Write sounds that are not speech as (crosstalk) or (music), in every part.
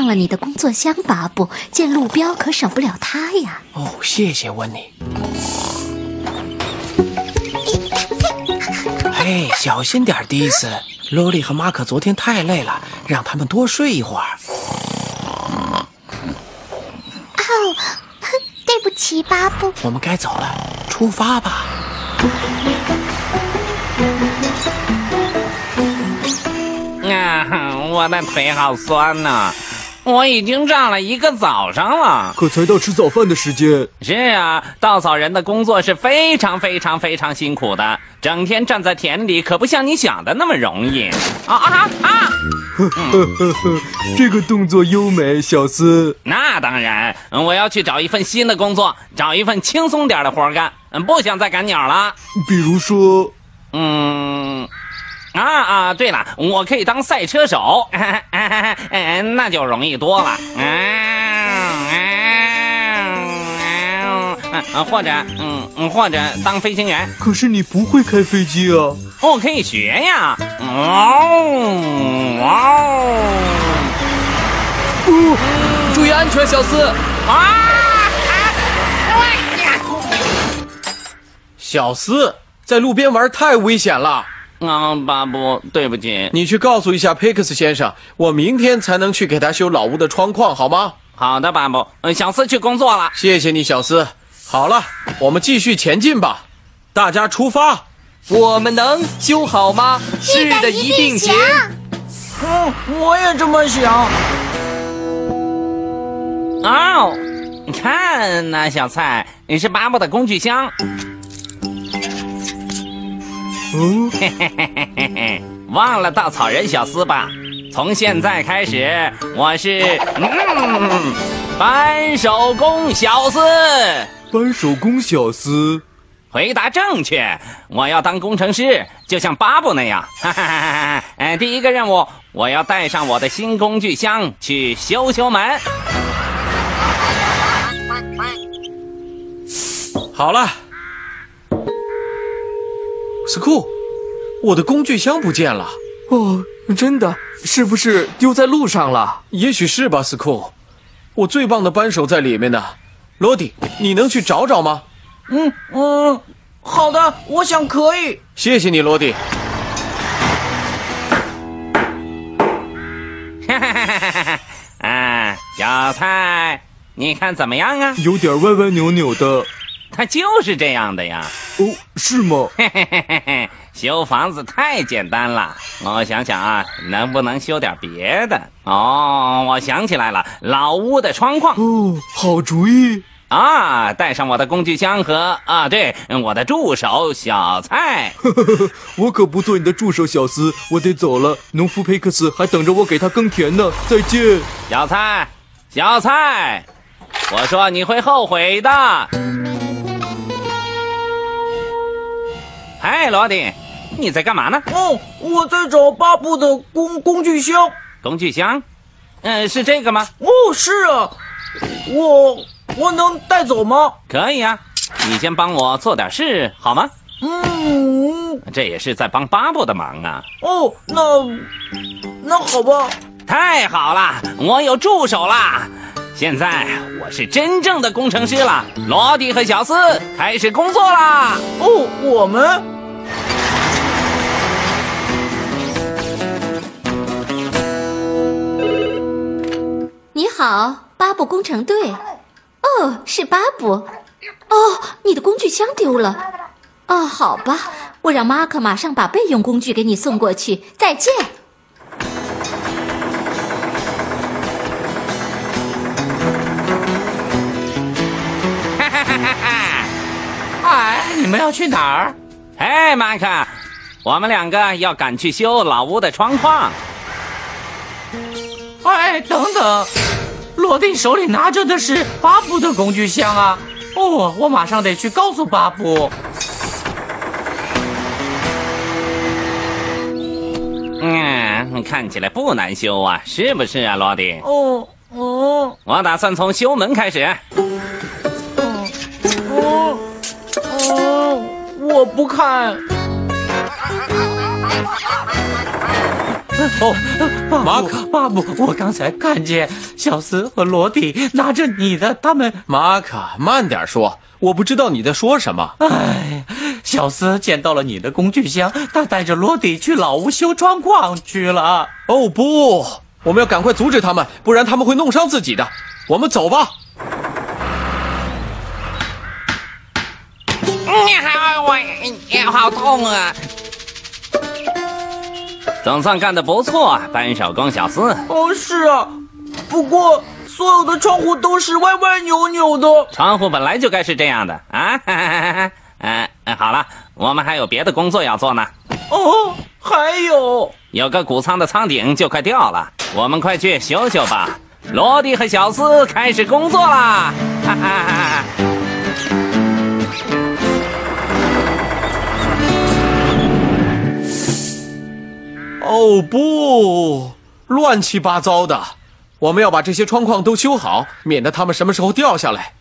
别忘了你的工作箱，巴布。见路标可少不了它呀。哦，谢谢温妮。嘿，小心点，迪斯。罗莉和马可昨天太累了，让他们多睡一会儿。哦，对不起，巴布。我们该走了，出发吧。啊，我的腿好酸呐、我已经站了一个早上了。可才到吃早饭的时间，是啊，稻草人的工作是非常非常非常辛苦的，整天站在田里可不像你想的那么容易。啊啊啊！呵呵呵，(laughs) 这个动作优美，小斯。那当然，我要去找一份新的工作，找一份轻松点的活干，嗯不想再赶鸟了。比如说，嗯，啊啊，对了，我可以当赛车手，嗯 (laughs) 那就容易多了。嗯，或者，嗯，或者当飞行员，可是你不会开飞机啊。我可以学呀。哦，哇哦，注意安全，小斯。啊！小斯在路边玩太危险了，啊，巴布，对不起。你去告诉一下佩克斯先生，我明天才能去给他修老屋的窗框，好吗？好的，巴布，嗯小斯去工作了。谢谢你，小斯。好了，我们继续前进吧，大家出发。我们能修好吗？是的，一定行。嗯，我也这么想。哦，你看那小菜，你是巴布的工具箱。嗯，嘿嘿嘿嘿嘿嘿，忘了稻草人小斯吧？从现在开始，我是嗯，扳手工小斯。扳手工小斯。回答正确，我要当工程师，就像巴布那样。哈哈哈哈哈！哎，第一个任务，我要带上我的新工具箱去修修门。好了，斯库，我的工具箱不见了。哦，真的，是不是丢在路上了？也许是吧，斯库。我最棒的扳手在里面呢。罗迪，你能去找找吗？嗯嗯，好的，我想可以。谢谢你，罗迪。哈哈哈哈哈哈！啊，小菜，你看怎么样啊？有点歪歪扭扭的。它就是这样的呀。哦，是吗？嘿嘿嘿嘿嘿，修房子太简单了。我想想啊，能不能修点别的？哦，我想起来了，老屋的窗框。哦，好主意。啊，带上我的工具箱和啊，对，我的助手小蔡。呵呵呵，我可不做你的助手，小斯，我得走了。农夫佩克斯还等着我给他耕田呢。再见，小蔡，小蔡，我说你会后悔的。嗨，罗迪，你在干嘛呢？哦，我在找巴布的工工具箱。工具箱？嗯、是这个吗？哦，是啊，我我能带走吗？可以啊，你先帮我做点事好吗？嗯，这也是在帮巴布的忙啊。哦，那那好吧。太好了，我有助手啦！现在我是真正的工程师了。罗迪和小斯开始工作啦！哦，我们你好，巴布工程队。哦，是巴布。哦，你的工具箱丢了。哦，好吧，我让马克马上把备用工具给你送过去。再见。你们要去哪儿？哎，马克，我们两个要赶去修老屋的窗框。哎，等等，罗迪手里拿着的是巴布的工具箱啊！哦，我马上得去告诉巴布。嗯，看起来不难修啊，是不是啊，罗迪？哦哦我打算从修门开始。哦哦，我不看。哦，马可，巴布，我刚才看见小斯和罗迪拿着你的，他们，马卡，慢点说，我不知道你在说什么。哎，小斯捡到了你的工具箱，他带着罗迪去老屋修窗框去了。哦不，我们要赶快阻止他们，不然他们会弄伤自己的。我们走吧。你好，我也好痛啊！总算干得不错，扳手工小斯。哦，是啊，不过所有的窗户都是歪歪扭扭的。窗户本来就该是这样的啊！哈哈哈哈嗯、好了，我们还有别的工作要做呢。哦，还有，有个谷仓的仓顶就快掉了，我们快去修修吧。罗迪和小斯开始工作啦！哈哈哈哦不，乱七八糟的。我们要把这些窗框都修好，免得它们什么时候掉下来。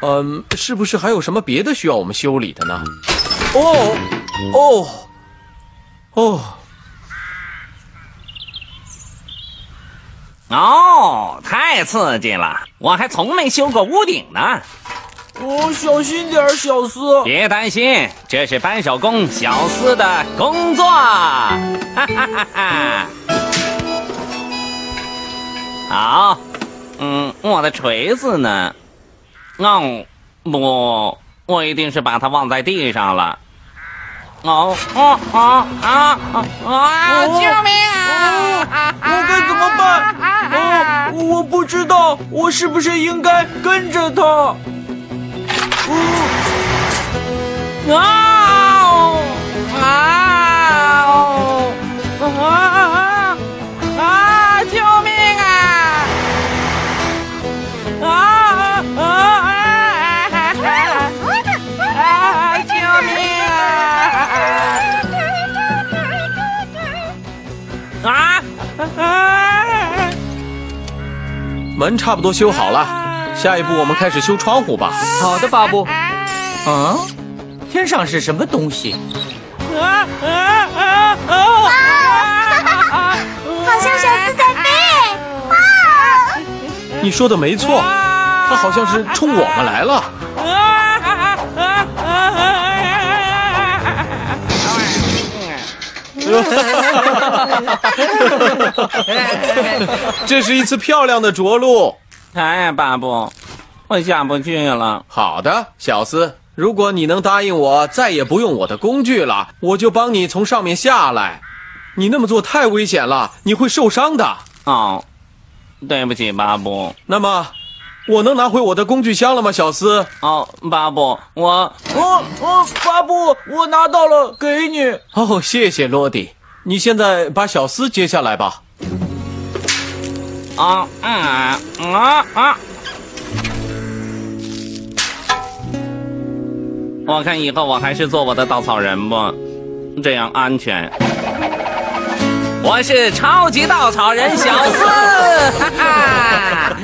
嗯，是不是还有什么别的需要我们修理的呢？哦，哦，哦，哦，太刺激了！我还从没修过屋顶呢。哦，小心点儿，小斯。别担心，这是扳手工小斯的工作。哈哈哈哈！好，嗯，我的锤子呢？哦，不，我一定是把它忘在地上了。哦哦哦啊啊啊！救命啊！我该怎么办？哦，我不知道，我是不是应该跟着他？哦，啊啊啊啊！救命啊！啊啊啊！救命啊！啊啊！门差不多修好了，下一步我们开始修窗户吧。好的，巴布。嗯，天上是什么东西？啊啊啊啊！好像小斯在飞。哇！你说的没错，它好像是冲我们来了。这是一次漂亮的着陆。哎，巴布，我下不去了。好的，小斯，如果你能答应我再也不用我的工具了，我就帮你从上面下来。你那么做太危险了，你会受伤的。哦，对不起，巴布。那么，我能拿回我的工具箱了吗，小斯？哦，巴布，我哦哦，巴布，我拿到了，给你。哦，谢谢罗迪。你现在把小斯接下来吧。啊啊啊啊我看以后我还是做我的稻草人吧这样安全。我是超级稻草人小四。哈哈。